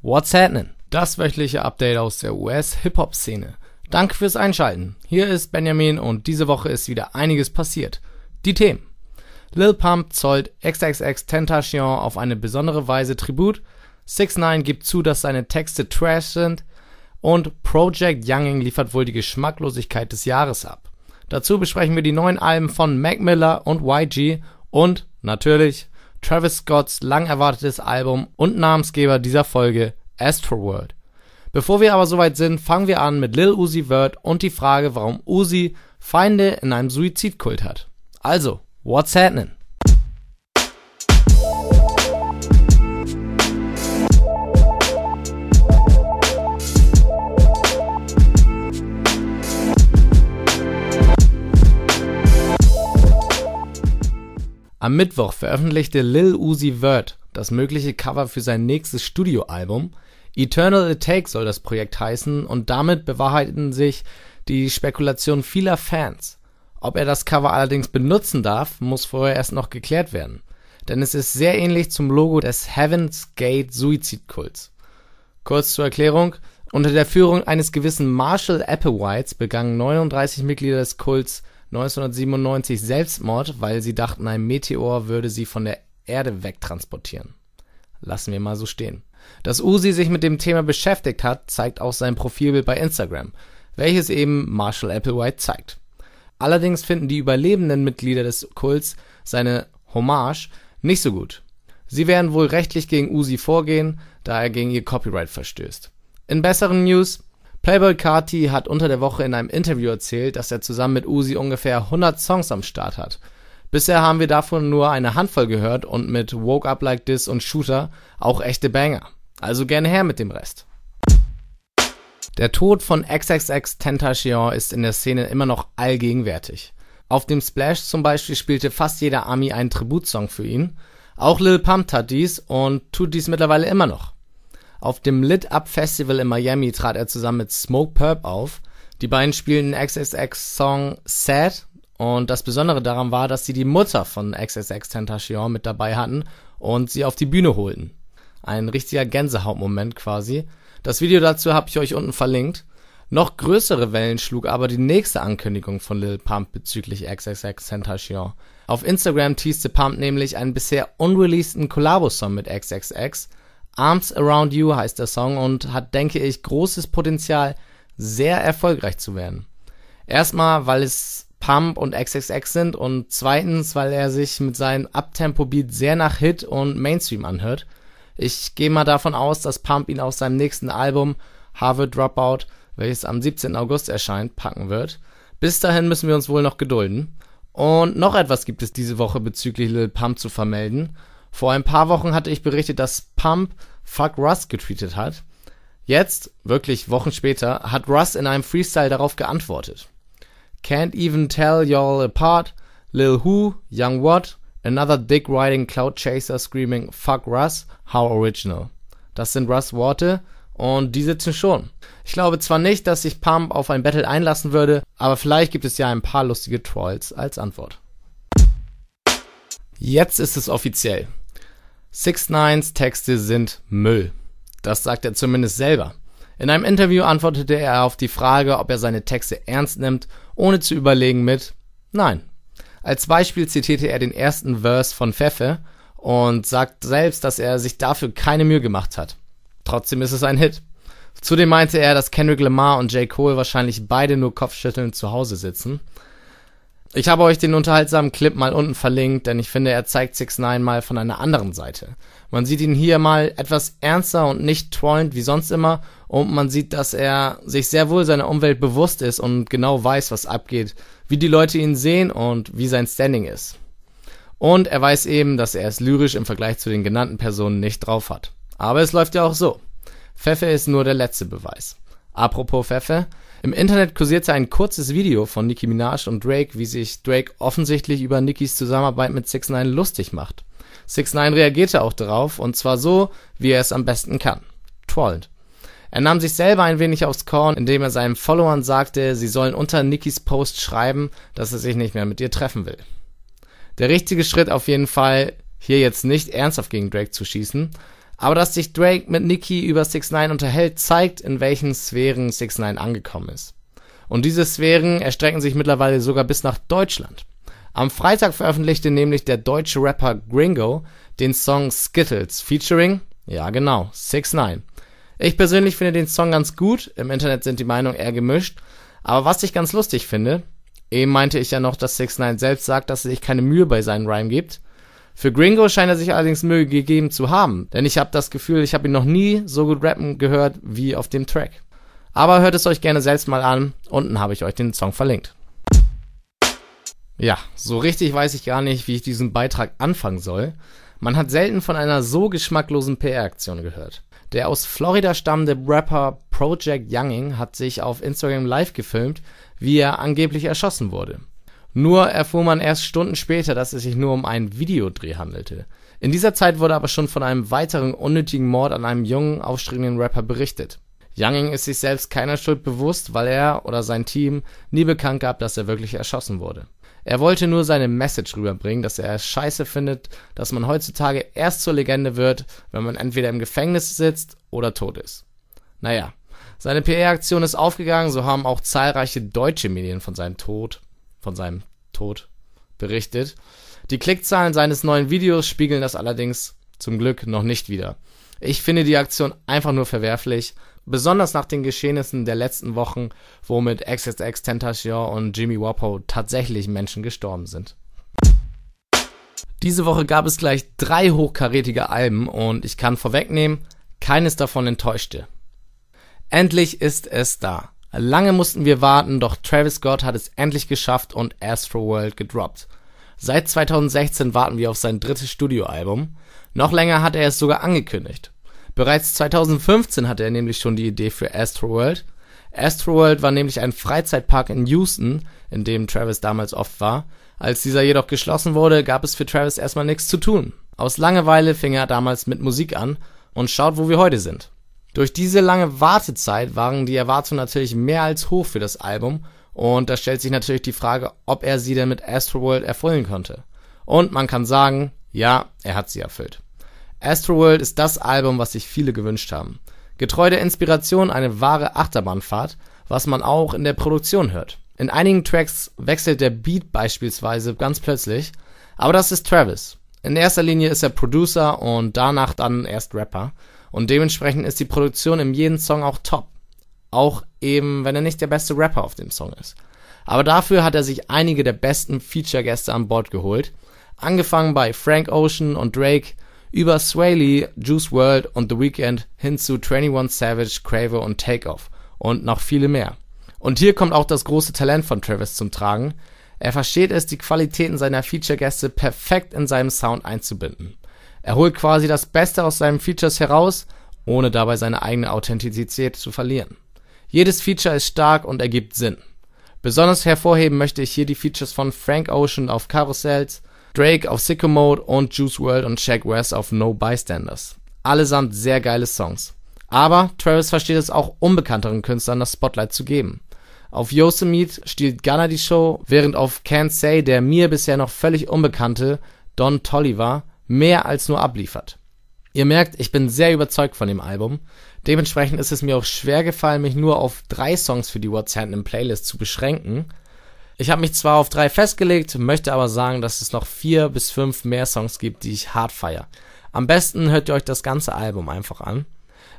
What's happening? Das wöchentliche Update aus der US-Hip-Hop-Szene. Danke fürs Einschalten. Hier ist Benjamin und diese Woche ist wieder einiges passiert. Die Themen. Lil Pump zollt XXX Tentacion auf eine besondere Weise Tribut. 6 9 gibt zu, dass seine Texte Trash sind. Und Project Younging liefert wohl die Geschmacklosigkeit des Jahres ab. Dazu besprechen wir die neuen Alben von Mac Miller und YG und natürlich Travis Scotts lang erwartetes Album und Namensgeber dieser Folge Astroworld. Bevor wir aber soweit sind, fangen wir an mit Lil Uzi Vert und die Frage, warum Uzi Feinde in einem Suizidkult hat. Also, what's happening? Am Mittwoch veröffentlichte Lil Uzi Vert das mögliche Cover für sein nächstes Studioalbum. Eternal It soll das Projekt heißen und damit bewahrheiten sich die Spekulationen vieler Fans. Ob er das Cover allerdings benutzen darf, muss vorher erst noch geklärt werden. Denn es ist sehr ähnlich zum Logo des Heaven's Gate Suizidkults. Kurz zur Erklärung. Unter der Führung eines gewissen Marshall Applewhites begangen 39 Mitglieder des Kults 1997 Selbstmord, weil sie dachten, ein Meteor würde sie von der Erde wegtransportieren. Lassen wir mal so stehen. Dass Uzi sich mit dem Thema beschäftigt hat, zeigt auch sein Profilbild bei Instagram, welches eben Marshall Applewhite zeigt. Allerdings finden die überlebenden Mitglieder des Kults seine Hommage nicht so gut. Sie werden wohl rechtlich gegen Uzi vorgehen, da er gegen ihr Copyright verstößt. In besseren News, Playboy Carti hat unter der Woche in einem Interview erzählt, dass er zusammen mit Uzi ungefähr 100 Songs am Start hat. Bisher haben wir davon nur eine Handvoll gehört und mit Woke Up Like This und Shooter auch echte Banger. Also gerne her mit dem Rest. Der Tod von XXX Tentacion ist in der Szene immer noch allgegenwärtig. Auf dem Splash zum Beispiel spielte fast jeder Ami einen Tributsong für ihn. Auch Lil Pump tat dies und tut dies mittlerweile immer noch. Auf dem Lit Up Festival in Miami trat er zusammen mit Smoke Purp auf. Die beiden spielten XXX Song Sad und das Besondere daran war, dass sie die Mutter von XXX Tentacion mit dabei hatten und sie auf die Bühne holten. Ein richtiger Gänsehautmoment quasi. Das Video dazu habe ich euch unten verlinkt. Noch größere Wellen schlug aber die nächste Ankündigung von Lil Pump bezüglich XXX Tentacion. Auf Instagram teaste Pump nämlich einen bisher unreleaseden Collabo-Song mit XXX Arms Around You heißt der Song und hat, denke ich, großes Potenzial, sehr erfolgreich zu werden. Erstmal, weil es Pump und XXX sind und zweitens, weil er sich mit seinem Uptempo-Beat sehr nach Hit und Mainstream anhört. Ich gehe mal davon aus, dass Pump ihn auf seinem nächsten Album Harvard Dropout, welches am 17. August erscheint, packen wird. Bis dahin müssen wir uns wohl noch gedulden. Und noch etwas gibt es diese Woche bezüglich Lil Pump zu vermelden. Vor ein paar Wochen hatte ich berichtet, dass Pump Fuck Russ getweetet hat. Jetzt, wirklich Wochen später, hat Russ in einem Freestyle darauf geantwortet. Can't even tell y'all apart. Lil Who, Young What, another dick riding cloud chaser screaming Fuck Russ, how original. Das sind Russ Worte und die sitzen schon. Ich glaube zwar nicht, dass sich Pump auf ein Battle einlassen würde, aber vielleicht gibt es ja ein paar lustige Trolls als Antwort. Jetzt ist es offiziell. Six Nines Texte sind Müll. Das sagt er zumindest selber. In einem Interview antwortete er auf die Frage, ob er seine Texte ernst nimmt, ohne zu überlegen mit Nein. Als Beispiel zitierte er den ersten Verse von Pfeffe und sagt selbst, dass er sich dafür keine Mühe gemacht hat. Trotzdem ist es ein Hit. Zudem meinte er, dass Kendrick Lamar und J. Cole wahrscheinlich beide nur kopfschüttelnd zu Hause sitzen. Ich habe euch den unterhaltsamen Clip mal unten verlinkt, denn ich finde, er zeigt 6 9 mal von einer anderen Seite. Man sieht ihn hier mal etwas ernster und nicht trollend wie sonst immer und man sieht, dass er sich sehr wohl seiner Umwelt bewusst ist und genau weiß, was abgeht, wie die Leute ihn sehen und wie sein Standing ist. Und er weiß eben, dass er es lyrisch im Vergleich zu den genannten Personen nicht drauf hat. Aber es läuft ja auch so. Pfeffe ist nur der letzte Beweis. Apropos Pfeffe, im Internet kursierte ein kurzes Video von Nicki Minaj und Drake, wie sich Drake offensichtlich über Nickis Zusammenarbeit mit 6 9 lustig macht. 6 9 reagierte auch darauf, und zwar so, wie er es am besten kann. Trollend. Er nahm sich selber ein wenig aufs Korn, indem er seinen Followern sagte, sie sollen unter Nickis Post schreiben, dass er sich nicht mehr mit ihr treffen will. Der richtige Schritt auf jeden Fall, hier jetzt nicht ernsthaft gegen Drake zu schießen, Aber dass sich Drake mit Nicki über 6 9 unterhält, zeigt, in welchen Sphären 6 9 angekommen ist. Und diese Sphären erstrecken sich mittlerweile sogar bis nach Deutschland. Am Freitag veröffentlichte nämlich der deutsche Rapper Gringo den Song Skittles featuring, ja genau, 6 9 Ich persönlich finde den Song ganz gut, im Internet sind die Meinungen eher gemischt, aber was ich ganz lustig finde, eben meinte ich ja noch, dass 6 9 selbst sagt, dass er sich keine Mühe bei seinen Rhyme gibt. Für Gringo scheint er sich allerdings Mühe gegeben zu haben, denn ich habe das Gefühl, ich habe ihn noch nie so gut rappen gehört wie auf dem Track. Aber hört es euch gerne selbst mal an. Unten habe ich euch den Song verlinkt. Ja, so richtig weiß ich gar nicht, wie ich diesen Beitrag anfangen soll. Man hat selten von einer so geschmacklosen PR-Aktion gehört. Der aus Florida stammende Rapper Project Younging hat sich auf Instagram live gefilmt, wie er angeblich erschossen wurde. Nur erfuhr man erst Stunden später, dass es sich nur um einen Videodreh handelte. In dieser Zeit wurde aber schon von einem weiteren unnötigen Mord an einem jungen, aufstrebenden Rapper berichtet. Younging ist sich selbst keiner Schuld bewusst, weil er oder sein Team nie bekannt gab, dass er wirklich erschossen wurde. Er wollte nur seine Message rüberbringen, dass er es scheiße findet, dass man heutzutage erst zur Legende wird, wenn man entweder im Gefängnis sitzt oder tot ist. Naja, seine PR-Aktion ist aufgegangen, so haben auch zahlreiche deutsche Medien von seinem Tod, von seinem Tod berichtet. Die Klickzahlen seines neuen Videos spiegeln das allerdings zum Glück noch nicht wieder. Ich finde die Aktion einfach nur verwerflich Besonders nach den Geschehnissen der letzten Wochen, wo mit XXX Tentacion und Jimmy Wapo tatsächlich Menschen gestorben sind. Diese Woche gab es gleich drei hochkarätige Alben und ich kann vorwegnehmen, keines davon enttäuschte. Endlich ist es da. Lange mussten wir warten, doch Travis Scott hat es endlich geschafft und Astro World gedroppt. Seit 2016 warten wir auf sein drittes Studioalbum. Noch länger hat er es sogar angekündigt. Bereits 2015 hatte er nämlich schon die Idee für Astroworld. Astroworld war nämlich ein Freizeitpark in Houston, in dem Travis damals oft war. Als dieser jedoch geschlossen wurde, gab es für Travis erstmal nichts zu tun. Aus Langeweile fing er damals mit Musik an und schaut, wo wir heute sind. Durch diese lange Wartezeit waren die Erwartungen natürlich mehr als hoch für das Album und da stellt sich natürlich die Frage, ob er sie denn mit Astroworld erfüllen konnte. Und man kann sagen, ja, er hat sie erfüllt. Astroworld ist das Album, was sich viele gewünscht haben. Getreu der Inspiration eine wahre Achterbahnfahrt, was man auch in der Produktion hört. In einigen Tracks wechselt der Beat beispielsweise ganz plötzlich, aber das ist Travis. In erster Linie ist er Producer und danach dann erst Rapper und dementsprechend ist die Produktion in jedem Song auch top. Auch eben, wenn er nicht der beste Rapper auf dem Song ist. Aber dafür hat er sich einige der besten Feature-Gäste an Bord geholt. Angefangen bei Frank Ocean und Drake, über Sway Lee, Juice World und The Weeknd hin zu 21 Savage, Quavo und Takeoff und noch viele mehr. Und hier kommt auch das große Talent von Travis zum Tragen. Er versteht es, die Qualitäten seiner Feature-Gäste perfekt in seinem Sound einzubinden. Er holt quasi das Beste aus seinen Features heraus, ohne dabei seine eigene Authentizität zu verlieren. Jedes Feature ist stark und ergibt Sinn. Besonders hervorheben möchte ich hier die Features von Frank Ocean auf Karussells, Drake auf Sicko Mode und Juice WRLD und Shaq West auf No Bystanders. Allesamt sehr geile Songs. Aber Travis versteht es auch unbekannteren Künstlern das Spotlight zu geben. Auf Yosemite stiehlt Gunner die Show, während auf Can't Say der mir bisher noch völlig unbekannte Don Tolliver mehr als nur abliefert. Ihr merkt, ich bin sehr überzeugt von dem Album. Dementsprechend ist es mir auch schwer gefallen, mich nur auf drei Songs für die What's Happening Playlist zu beschränken. Ich habe mich zwar auf drei festgelegt, möchte aber sagen, dass es noch vier bis fünf mehr Songs gibt, die ich hart feier. Am besten hört ihr euch das ganze Album einfach an.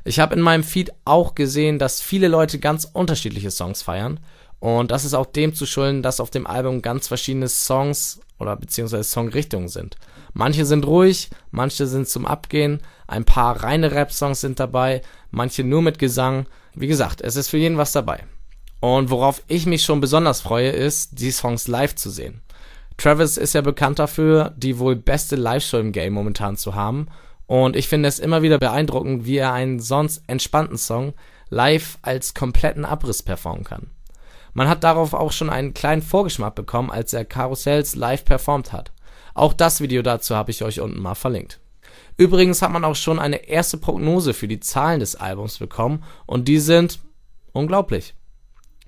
Ich habe in meinem Feed auch gesehen, dass viele Leute ganz unterschiedliche Songs feiern. Und das ist auch dem zu schulden, dass auf dem Album ganz verschiedene Songs oder beziehungsweise Songrichtungen sind. Manche sind ruhig, manche sind zum Abgehen, ein paar reine Rap-Songs sind dabei, manche nur mit Gesang. Wie gesagt, es ist für jeden was dabei. Und worauf ich mich schon besonders freue, ist, die Songs live zu sehen. Travis ist ja bekannt dafür, die wohl beste Live-Show im Game momentan zu haben. Und ich finde es immer wieder beeindruckend, wie er einen sonst entspannten Song live als kompletten Abriss performen kann. Man hat darauf auch schon einen kleinen Vorgeschmack bekommen, als er Karussells live performt hat. Auch das Video dazu habe ich euch unten mal verlinkt. Übrigens hat man auch schon eine erste Prognose für die Zahlen des Albums bekommen und die sind unglaublich.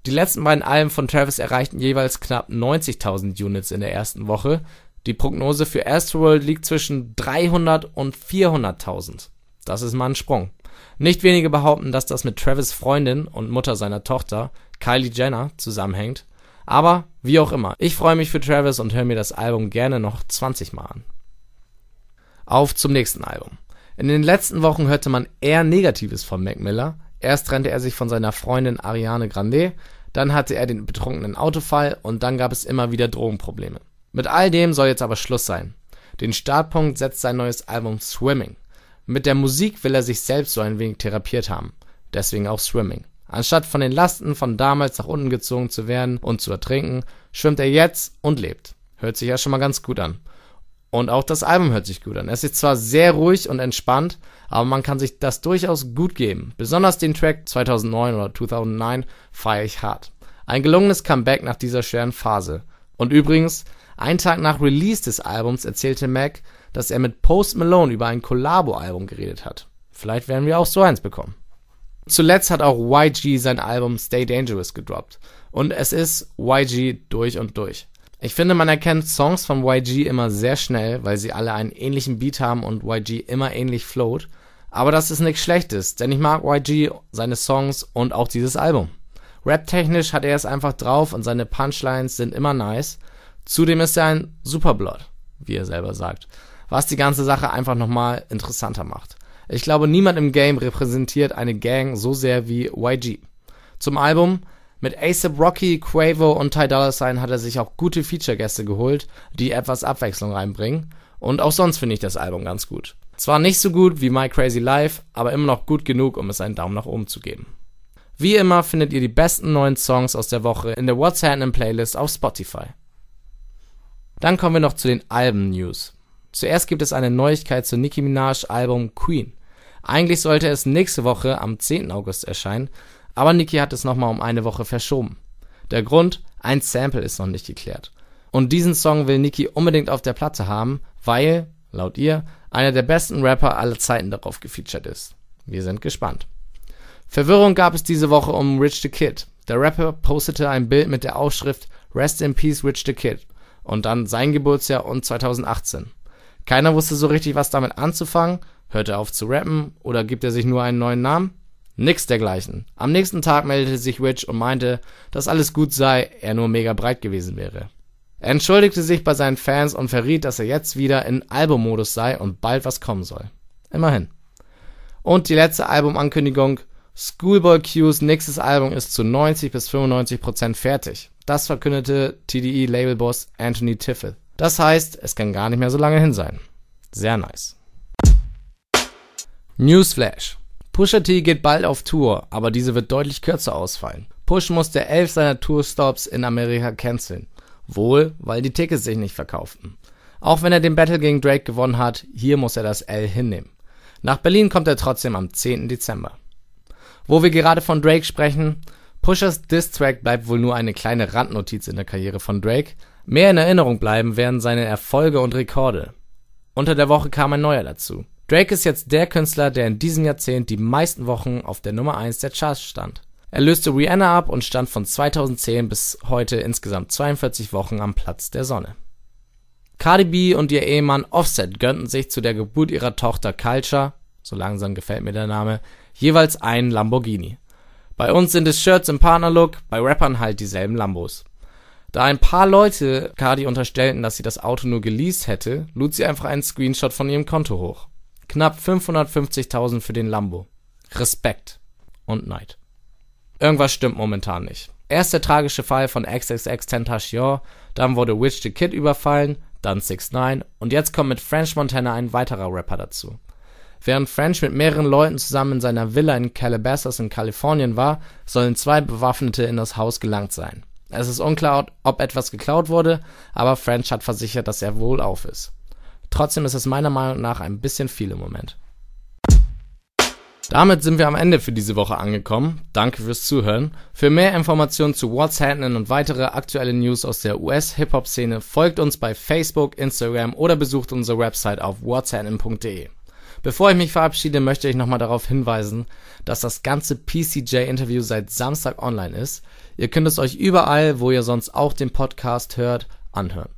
Die letzten beiden Alben von Travis erreichten jeweils knapp 90.000 Units in der ersten Woche. Die Prognose für Astroworld liegt zwischen 300 und 400.000. Das ist mal ein Sprung. Nicht wenige behaupten, dass das mit Travis Freundin und Mutter seiner Tochter, Kylie Jenner, zusammenhängt. Aber wie auch immer, ich freue mich für Travis und höre mir das Album gerne noch 20 Mal an. Auf zum nächsten Album. In den letzten Wochen hörte man eher Negatives von Mac Miller. Erst trennte er sich von seiner Freundin Ariane Grande, dann hatte er den betrunkenen Autofall und dann gab es immer wieder Drogenprobleme. Mit all dem soll jetzt aber Schluss sein. Den Startpunkt setzt sein neues Album Swimming. Mit der Musik will er sich selbst so ein wenig therapiert haben. Deswegen auch Swimming. Anstatt von den Lasten von damals nach unten gezogen zu werden und zu ertrinken, schwimmt er jetzt und lebt. Hört sich ja schon mal ganz gut an. Und auch das Album hört sich gut an. Es ist zwar sehr ruhig und entspannt, aber man kann sich das durchaus gut geben. Besonders den Track 2009 oder 2009 feiere ich hart. Ein gelungenes Comeback nach dieser schweren Phase. Und übrigens, einen Tag nach Release des Albums erzählte Mac, dass er mit Post Malone über ein Collabo-Album geredet hat. Vielleicht werden wir auch so eins bekommen. Zuletzt hat auch YG sein Album Stay Dangerous gedroppt. Und es ist YG durch und durch. Ich finde, man erkennt Songs von YG immer sehr schnell, weil sie alle einen ähnlichen Beat haben und YG immer ähnlich float. Aber das ist nichts Schlechtes, denn ich mag YG, seine Songs und auch dieses Album. Rap-technisch hat er es einfach drauf und seine Punchlines sind immer nice. Zudem ist er ein Superblood, wie er selber sagt, was die ganze Sache einfach nochmal interessanter macht. Ich glaube, niemand im Game repräsentiert eine Gang so sehr wie YG. Zum Album mit ASAP Rocky, Quavo und Ty Dolla Sign hat er sich auch gute Feature-Gäste geholt, die etwas Abwechslung reinbringen. Und auch sonst finde ich das Album ganz gut. Zwar nicht so gut wie My Crazy Life, aber immer noch gut genug, um es einen Daumen nach oben zu geben. Wie immer findet ihr die besten neuen Songs aus der Woche in der What's Happening Playlist auf Spotify. Dann kommen wir noch zu den Alben-News. Zuerst gibt es eine Neuigkeit zu Nicki Minaj Album Queen. Eigentlich sollte es nächste Woche am 10. August erscheinen, aber Nicki hat es nochmal um eine Woche verschoben. Der Grund? Ein Sample ist noch nicht geklärt. Und diesen Song will Nicki unbedingt auf der Platte haben, weil, laut ihr, einer der besten Rapper aller Zeiten darauf gefeatured ist. Wir sind gespannt. Verwirrung gab es diese Woche um Rich the Kid. Der Rapper postete ein Bild mit der Aufschrift Rest in Peace Rich the Kid und dann sein Geburtsjahr und 2018. Keiner wusste so richtig, was damit anzufangen. Hört er auf zu rappen oder gibt er sich nur einen neuen Namen? Nix dergleichen. Am nächsten Tag meldete sich Rich und meinte, dass alles gut sei, er nur mega breit gewesen wäre. Er entschuldigte sich bei seinen Fans und verriet, dass er jetzt wieder in Albummodus sei und bald was kommen soll. Immerhin. Und die letzte Albumankündigung. Schoolboy Q's nächstes Album ist zu 90 bis 95 Prozent fertig. Das verkündete TDE-Labelboss Anthony Tiffel. Das heißt, es kann gar nicht mehr so lange hin sein. Sehr nice. Newsflash. Pusha T geht bald auf Tour, aber diese wird deutlich kürzer ausfallen. Push musste elf seiner Tourstops in Amerika canceln. Wohl, weil die Tickets sich nicht verkauften. Auch wenn er den Battle gegen Drake gewonnen hat, hier muss er das L hinnehmen. Nach Berlin kommt er trotzdem am 10. Dezember. Wo wir gerade von Drake sprechen, Pushers Diss-Track bleibt wohl nur eine kleine Randnotiz in der Karriere von Drake. Mehr in Erinnerung bleiben werden seine Erfolge und Rekorde. Unter der Woche kam ein neuer dazu. Drake ist jetzt der Künstler, der in diesem Jahrzehnt die meisten Wochen auf der Nummer 1 der Charts stand. Er löste Rihanna ab und stand von 2010 bis heute insgesamt 42 Wochen am Platz der Sonne. Cardi B und ihr Ehemann Offset gönnten sich zu der Geburt ihrer Tochter Culture, so langsam gefällt mir der Name, jeweils einen Lamborghini. Bei uns sind es Shirts im Partnerlook, bei Rappern halt dieselben Lambos. Da ein paar Leute Cardi unterstellten, dass sie das Auto nur geleast hätte, lud sie einfach einen Screenshot von ihrem Konto hoch. Knapp 550.000 für den Lambo. Respekt und Neid. Irgendwas stimmt momentan nicht. Erst der tragische Fall von XXX Tentacion, dann wurde Witch the Kid überfallen, dann 6 9 und jetzt kommt mit French Montana ein weiterer Rapper dazu. Während French mit mehreren Leuten zusammen in seiner Villa in Calabasas in Kalifornien war, sollen zwei Bewaffnete in das Haus gelangt sein. Es ist unklar, ob etwas geklaut wurde, aber French hat versichert, dass er wohl auf ist. Trotzdem ist es meiner Meinung nach ein bisschen viel im Moment. Damit sind wir am Ende für diese Woche angekommen. Danke fürs Zuhören. Für mehr Informationen zu What's Happening und weitere aktuelle News aus der US-Hip-Hop-Szene folgt uns bei Facebook, Instagram oder besucht unsere Website auf whatshappening.de. Bevor ich mich verabschiede, möchte ich nochmal darauf hinweisen, dass das ganze PCJ-Interview seit Samstag online ist. Ihr könnt es euch überall, wo ihr sonst auch den Podcast hört, anhören.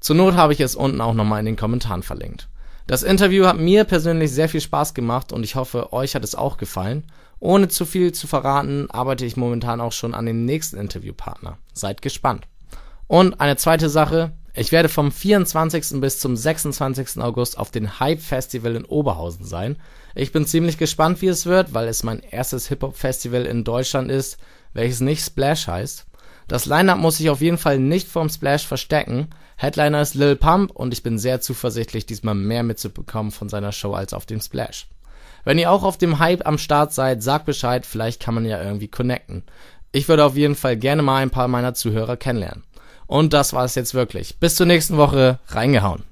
Zur Not habe ich es unten auch nochmal in den Kommentaren verlinkt. Das Interview hat mir persönlich sehr viel Spaß gemacht und ich hoffe, euch hat es auch gefallen. Ohne zu viel zu verraten, arbeite ich momentan auch schon an dem nächsten Interviewpartner. Seid gespannt. Und eine zweite Sache, ich werde vom 24. bis zum 26. August auf dem Hype Festival in Oberhausen sein. Ich bin ziemlich gespannt, wie es wird, weil es mein erstes Hip-Hop-Festival in Deutschland ist, welches nicht Splash heißt. Das Line-Up muss sich auf jeden Fall nicht vom Splash verstecken. Headliner ist Lil Pump und ich bin sehr zuversichtlich, diesmal mehr mitzubekommen von seiner Show als auf dem Splash. Wenn ihr auch auf dem Hype am Start seid, sagt Bescheid, vielleicht kann man ja irgendwie connecten. Ich würde auf jeden Fall gerne mal ein paar meiner Zuhörer kennenlernen. Und das war es jetzt wirklich. Bis zur nächsten Woche. Reingehauen.